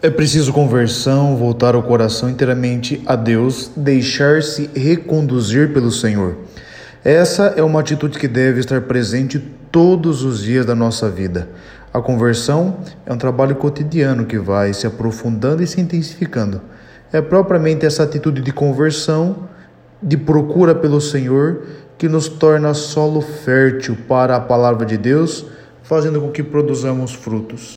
É preciso conversão, voltar o coração inteiramente a Deus, deixar-se reconduzir pelo Senhor. Essa é uma atitude que deve estar presente todos os dias da nossa vida. A conversão é um trabalho cotidiano que vai se aprofundando e se intensificando. É propriamente essa atitude de conversão, de procura pelo Senhor, que nos torna solo fértil para a palavra de Deus, fazendo com que produzamos frutos.